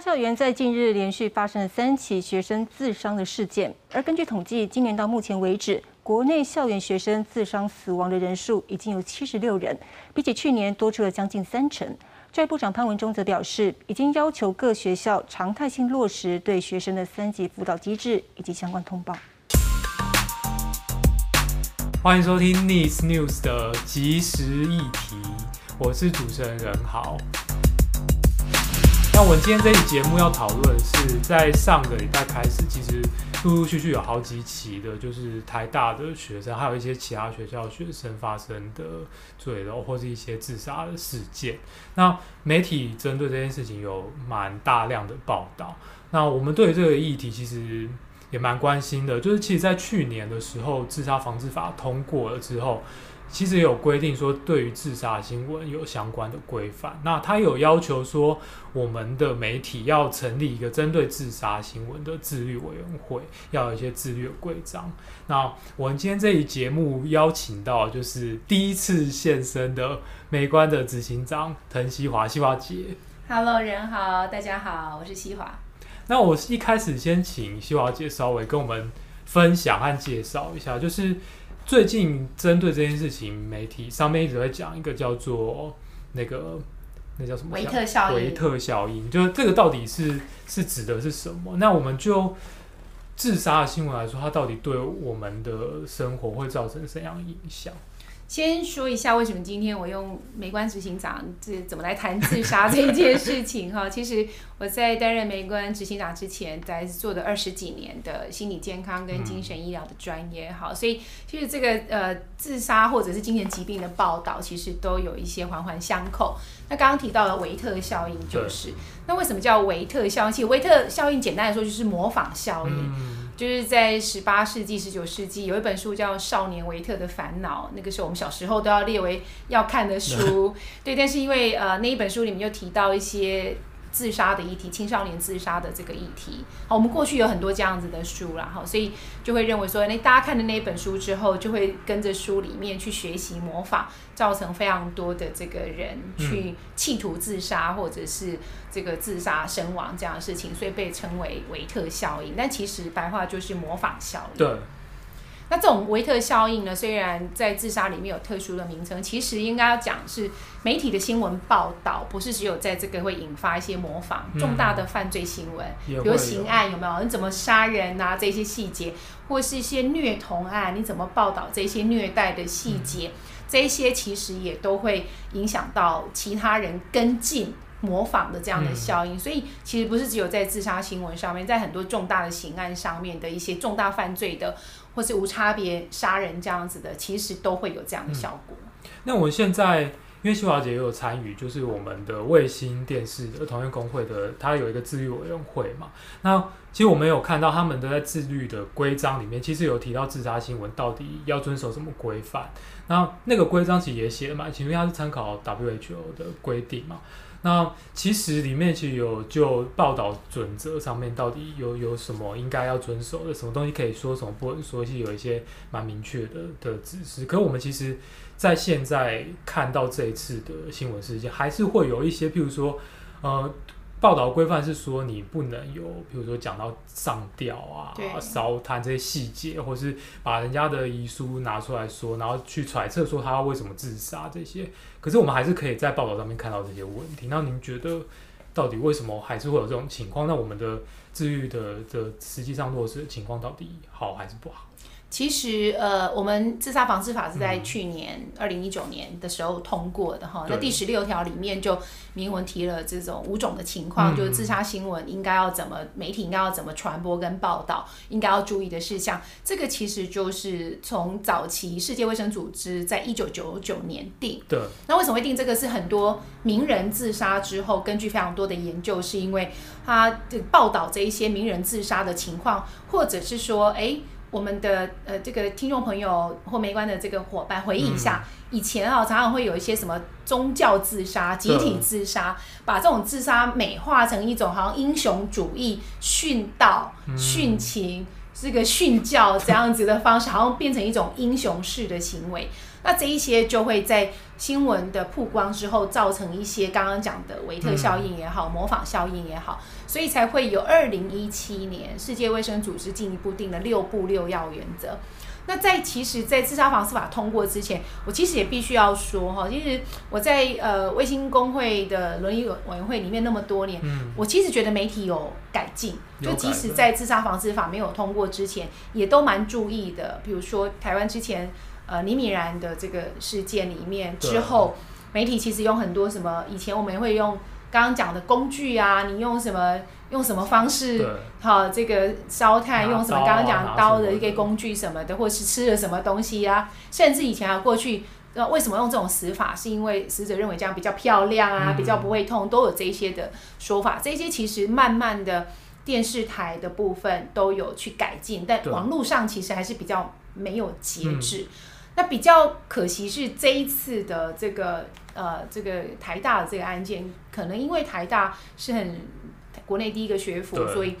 校园在近日连续发生了三起学生自伤的事件，而根据统计，今年到目前为止，国内校园学生自伤死亡的人数已经有七十六人，比起去年多出了将近三成。教育部长潘文忠则表示，已经要求各学校常态性落实对学生的三级辅导机制以及相关通报。欢迎收听 Nice News 的即时议题，我是主持人任豪。那我们今天这期节目要讨论是，在上个礼拜开始，其实陆陆续续有好几起的，就是台大的学生，还有一些其他学校学生发生的坠楼或是一些自杀的事件。那媒体针对这件事情有蛮大量的报道。那我们对这个议题其实也蛮关心的，就是其实，在去年的时候，自杀防治法通过了之后。其实有规定说，对于自杀新闻有相关的规范。那他有要求说，我们的媒体要成立一个针对自杀新闻的自律委员会，要有一些自律的规章。那我们今天这一节目邀请到，就是第一次现身的美观的执行长滕西华，西华姐。Hello，人好，大家好，我是西华。那我一开始先请希华姐稍微跟我们分享和介绍一下，就是。最近针对这件事情，媒体上面一直在讲一个叫做那个那叫什么？维特效应。维特效应，就是这个到底是是指的是什么？那我们就自杀的新闻来说，它到底对我们的生活会造成怎样影响？先说一下为什么今天我用媒观执行长这怎么来谈自杀这件事情哈。其实我在担任媒观执行长之前，在做的二十几年的心理健康跟精神医疗的专业哈，所以其实这个呃自杀或者是精神疾病的报道，其实都有一些环环相扣。那刚刚提到了维特效应就是，那为什么叫维特效应？其实维特效应简单来说就是模仿效应。嗯就是在十八世纪、十九世纪，有一本书叫《少年维特的烦恼》，那个时候我们小时候都要列为要看的书。对，但是因为呃那一本书里面又提到一些。自杀的议题，青少年自杀的这个议题，好，我们过去有很多这样子的书啦，哈，所以就会认为说，那大家看的那一本书之后，就会跟着书里面去学习模仿，造成非常多的这个人去企图自杀，或者是这个自杀身亡这样的事情，所以被称为维特效应。但其实白话就是模仿效应。对。那这种维特效应呢，虽然在自杀里面有特殊的名称，其实应该要讲是媒体的新闻报道，不是只有在这个会引发一些模仿重大的犯罪新闻，嗯、比如刑案有没有？你怎么杀人啊？这些细节，或是一些虐童案，你怎么报道这些虐待的细节？嗯、这些其实也都会影响到其他人跟进模仿的这样的效应。嗯、所以其实不是只有在自杀新闻上面，在很多重大的刑案上面的一些重大犯罪的。或是无差别杀人这样子的，其实都会有这样的效果。那我现在，因为希华姐也有参与，就是我们的卫星电视的同业公会的，它有一个自律委员会嘛。那其实我们有看到他们都在自律的规章里面，其实有提到自杀新闻到底要遵守什么规范。那那个规章其实也写了嘛，其实它是参考 WHO 的规定嘛。那其实里面其实有就报道准则上面到底有有什么应该要遵守的，什么东西可以说，什么不能说，其实有一些蛮明确的的指示。可是我们其实，在现在看到这一次的新闻事件，还是会有一些，譬如说，呃。报道规范是说，你不能有，比如说讲到上吊啊、烧炭这些细节，或是把人家的遗书拿出来说，然后去揣测说他为什么自杀这些。可是我们还是可以在报道上面看到这些问题。那您觉得，到底为什么还是会有这种情况？那我们的治愈的的实际上落实的情况到底好还是不好？其实，呃，我们自杀防治法是在去年二零一九年的时候通过的哈。嗯、那第十六条里面就明文提了这种五种的情况，嗯、就是自杀新闻应该要怎么，媒体应该要怎么传播跟报道，应该要注意的事项。这个其实就是从早期世界卫生组织在一九九九年定。对。那为什么会定这个？是很多名人自杀之后，根据非常多的研究，是因为他的报道这一些名人自杀的情况，或者是说，哎。我们的呃这个听众朋友或没关的这个伙伴回忆一下，嗯、以前啊常常会有一些什么宗教自杀、集体自杀，把这种自杀美化成一种好像英雄主义、殉道、殉情、嗯、这个殉教这样子的方式，好像变成一种英雄式的行为。那这一些就会在新闻的曝光之后，造成一些刚刚讲的维特效应也好，模仿效应也好，所以才会有二零一七年世界卫生组织进一步定了六步六要原则。那在其实，在自杀防治法通过之前，我其实也必须要说哈，其实我在呃卫星工会的伦理委员会里面那么多年，嗯，我其实觉得媒体有改进，就即使在自杀防治法没有通过之前，也都蛮注意的。比如说台湾之前呃李敏然的这个事件里面之后，媒体其实用很多什么，以前我们也会用刚刚讲的工具啊，你用什么？用什么方式？好，这个烧炭用什么？刚刚讲刀的一个工具什么的，或者是吃了什么东西啊？甚至以前啊，过去那，为什么用这种死法？是因为死者认为这样比较漂亮啊，比较不会痛，都有这些的说法。这些其实慢慢的电视台的部分都有去改进，但网络上其实还是比较没有节制。那比较可惜是这一次的这个呃，这个台大的这个案件，可能因为台大是很。国内第一个学府，所以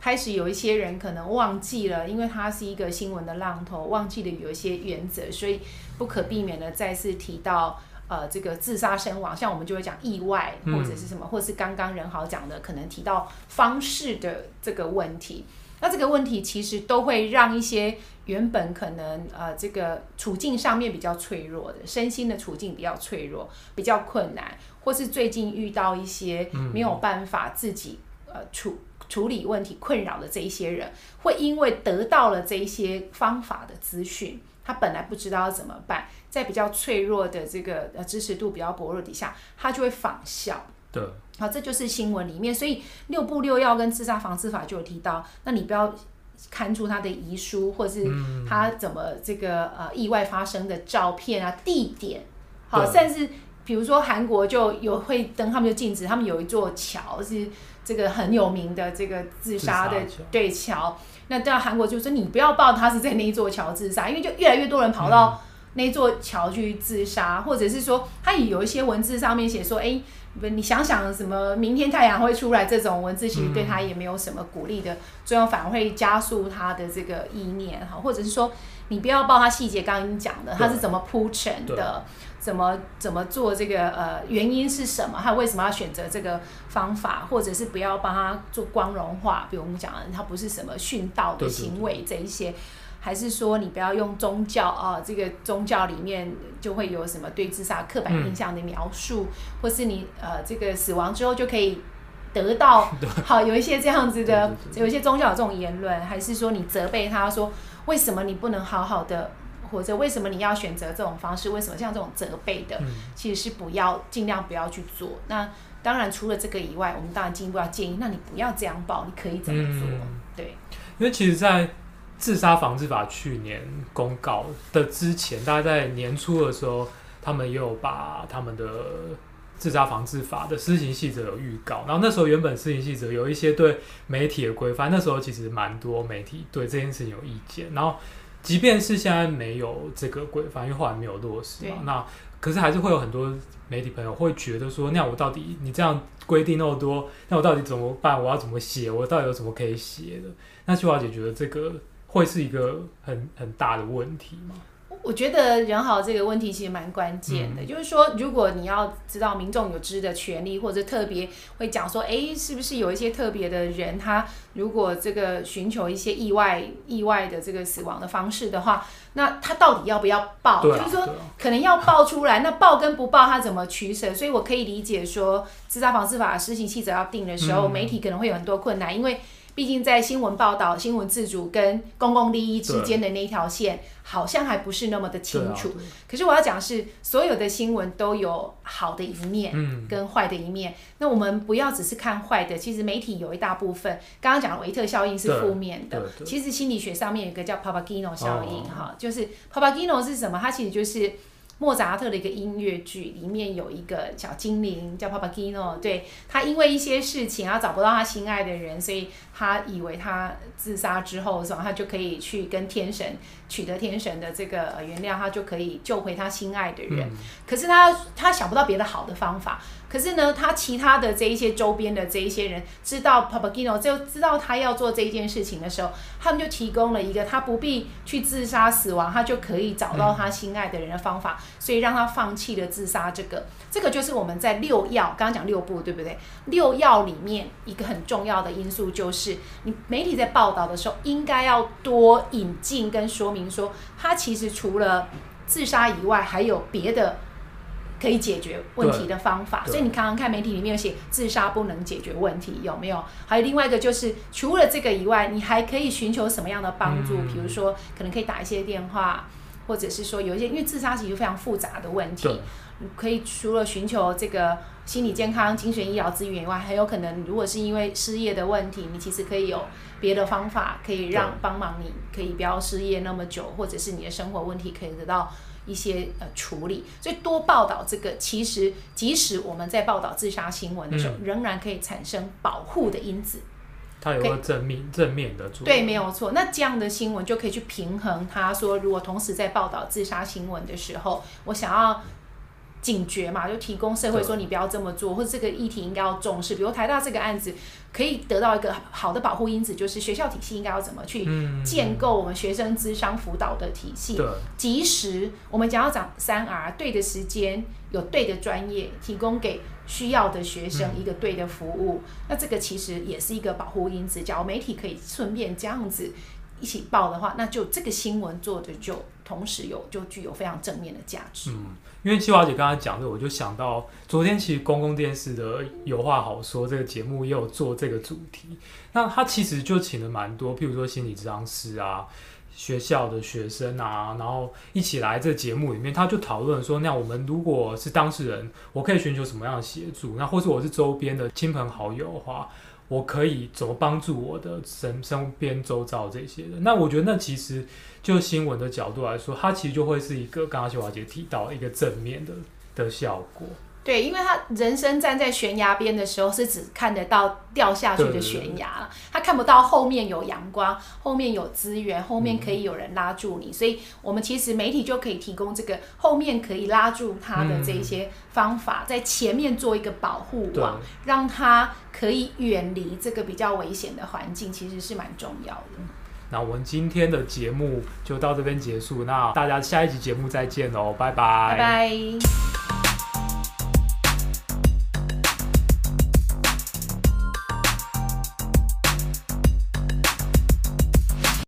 开始有一些人可能忘记了，因为它是一个新闻的浪头，忘记了有一些原则，所以不可避免的再次提到呃这个自杀身亡，像我们就会讲意外或者是什么，或是刚刚任豪讲的可能提到方式的这个问题，那这个问题其实都会让一些原本可能呃这个处境上面比较脆弱的，身心的处境比较脆弱，比较困难，或是最近遇到一些没有办法自己。呃，处处理问题困扰的这一些人，会因为得到了这一些方法的资讯，他本来不知道要怎么办，在比较脆弱的这个呃支持度比较薄弱底下，他就会仿效。对，好，这就是新闻里面，所以六步六要跟自杀防治法就有提到，那你不要看出他的遗书，或是他怎么这个呃意外发生的照片啊、地点，好，甚至比如说韩国就有会登，他们就禁止，他们有一座桥是。这个很有名的这个自杀的对桥，那到韩国就说你不要报他是在那一座桥自杀，因为就越来越多人跑到那座桥去自杀，嗯，或者是说他也有一些文字上面写说，哎，你想想什么明天太阳会出来这种文字，其实对他也没有什么鼓励的作用，反而会加速他的这个意念哈，或者是说你不要报他细节，刚刚你讲的他是怎么铺陈的。怎么怎么做这个呃原因是什么？他为什么要选择这个方法？或者是不要帮他做光荣化？比如我们讲的，他不是什么殉道的行为这一些，对对对，还是说你不要用宗教啊、呃？这个宗教里面就会有什么对自杀刻板印象的描述，嗯、或是你呃这个死亡之后就可以得到 好有一些这样子的，有一些宗教有这种言论，还是说你责备他说为什么你不能好好的？或者为什么你要选择这种方式？为什么像这种责备的，其实是不要尽量不要去做。那当然除了这个以外，我们当然进一步要建议，那你不要这样报，你可以怎么做？嗯、对，因为其实，在自杀防治法去年公告的之前，大概在年初的时候，他们也有把他们的自杀防治法的施行细则有预告。然后那时候原本施行细则有一些对媒体的规范，那时候其实蛮多媒体对这件事情有意见。然后。即便是现在没有这个规范，因为后来没有落实嘛，那可是还是会有很多媒体朋友会觉得说，那我到底你这样规定那么多，那我到底怎么办？我要怎么写？我到底有什么可以写的？那秀华姐觉得这个会是一个很很大的问题吗？我觉得人好这个问题其实蛮关键的，嗯，就是说，如果你要知道民众有知的权利，或者特别会讲说，哎，是不是有一些特别的人，他如果这个寻求一些意外、意外的这个死亡的方式的话，那他到底要不要报？就是说，可能要报出来，那报跟不报他怎么取舍？所以我可以理解说，自杀防治法施行细则要定的时候，媒体可能会有很多困难，因为。毕竟在新闻报道、新闻自主跟公共利益之间的那一条线，好像还不是那么的清楚。可是我要讲的是，所有的新闻都有好的一面跟坏的一面。那我们不要只是看坏的，其实媒体有一大部分，刚刚讲的维特效应是负面的。其实心理学上面有一个叫 Papageno 效应，哈，就是 Papageno 是什么？它其实就是。莫扎特的一个音乐剧里面有一个小精灵叫 Papagino，对，他因为一些事情，啊找不到他心爱的人，所以他以为他自杀之后，是吧？他就可以去跟天神取得天神的这个原谅，他就可以救回他心爱的人。嗯、可是他他想不到别的好的方法，可是呢，他其他的这一些周边的这一些人知道 Papagino 就知道他要做这一件事情的时候，他们就提供了一个他不必去自杀死亡，他就可以找到他心爱的人的方法，所以让他放弃了自杀。这个，这个就是我们在六要刚刚讲六步，对不对？六要里面一个很重要的因素就是，你媒体在报道的时候，应该要多引进跟说明说，他其实除了自杀以外，还有别的。可以解决问题的方法，所以你刚刚看媒体里面有写自杀不能解决问题，有没有？还有另外一个就是除了这个以外，你还可以寻求什么样的帮助？嗯、比如说，可能可以打一些电话，或者是说有一些，因为自杀其实非常复杂的问题，你可以除了寻求这个心理健康、精神医疗资源以外，很有可能如果是因为失业的问题，你其实可以有别的方法可以让帮忙你，可以不要失业那么久，或者是你的生活问题可以得到。一些呃处理，所以多报道这个，其实即使我们在报道自杀新闻的时候，嗯、仍然可以产生保护的因子。它有个正面正面的作用。对，没有错。那这样的新闻就可以去平衡。他说，如果同时在报道自杀新闻的时候，我想要。警觉嘛，就提供社会说你不要这么做，或者这个议题应该要重视。比如台大这个案子，可以得到一个好的保护因子，就是学校体系应该要怎么去建构我们学生咨商辅导的体系。对，即使我们讲要讲三 R，对的时间，有对的专业，提供给需要的学生一个对的服务，嗯、那这个其实也是一个保护因子。假如媒体可以顺便这样子一起报的话，那就这个新闻做的就同时有就具有非常正面的价值。嗯因为七华姐刚才讲的，我就想到昨天其实公共电视的有话好说这个节目也有做这个主题。那他其实就请了蛮多，譬如说心理治疗师啊、学校的学生啊，然后一起来这节目里面，他就讨论说，那我们如果是当事人，我可以寻求什么样的协助？那或者我是周边的亲朋好友的话。我可以怎么帮助我的身身边周遭这些的？那我觉得那其实就新闻的角度来说，它其实就会是一个刚刚秀华姐提到一个正面的的效果。对，因为他人生站在悬崖边的时候，是只看得到掉下去的悬崖，他看不到后面有阳光，后面有资源，后面可以有人拉住你。嗯、所以，我们其实媒体就可以提供这个后面可以拉住他的这些方法，嗯、在前面做一个保护网，让他可以远离这个比较危险的环境，其实是蛮重要的。那我们今天的节目就到这边结束，那大家下一集节目再见喽，拜拜。拜拜。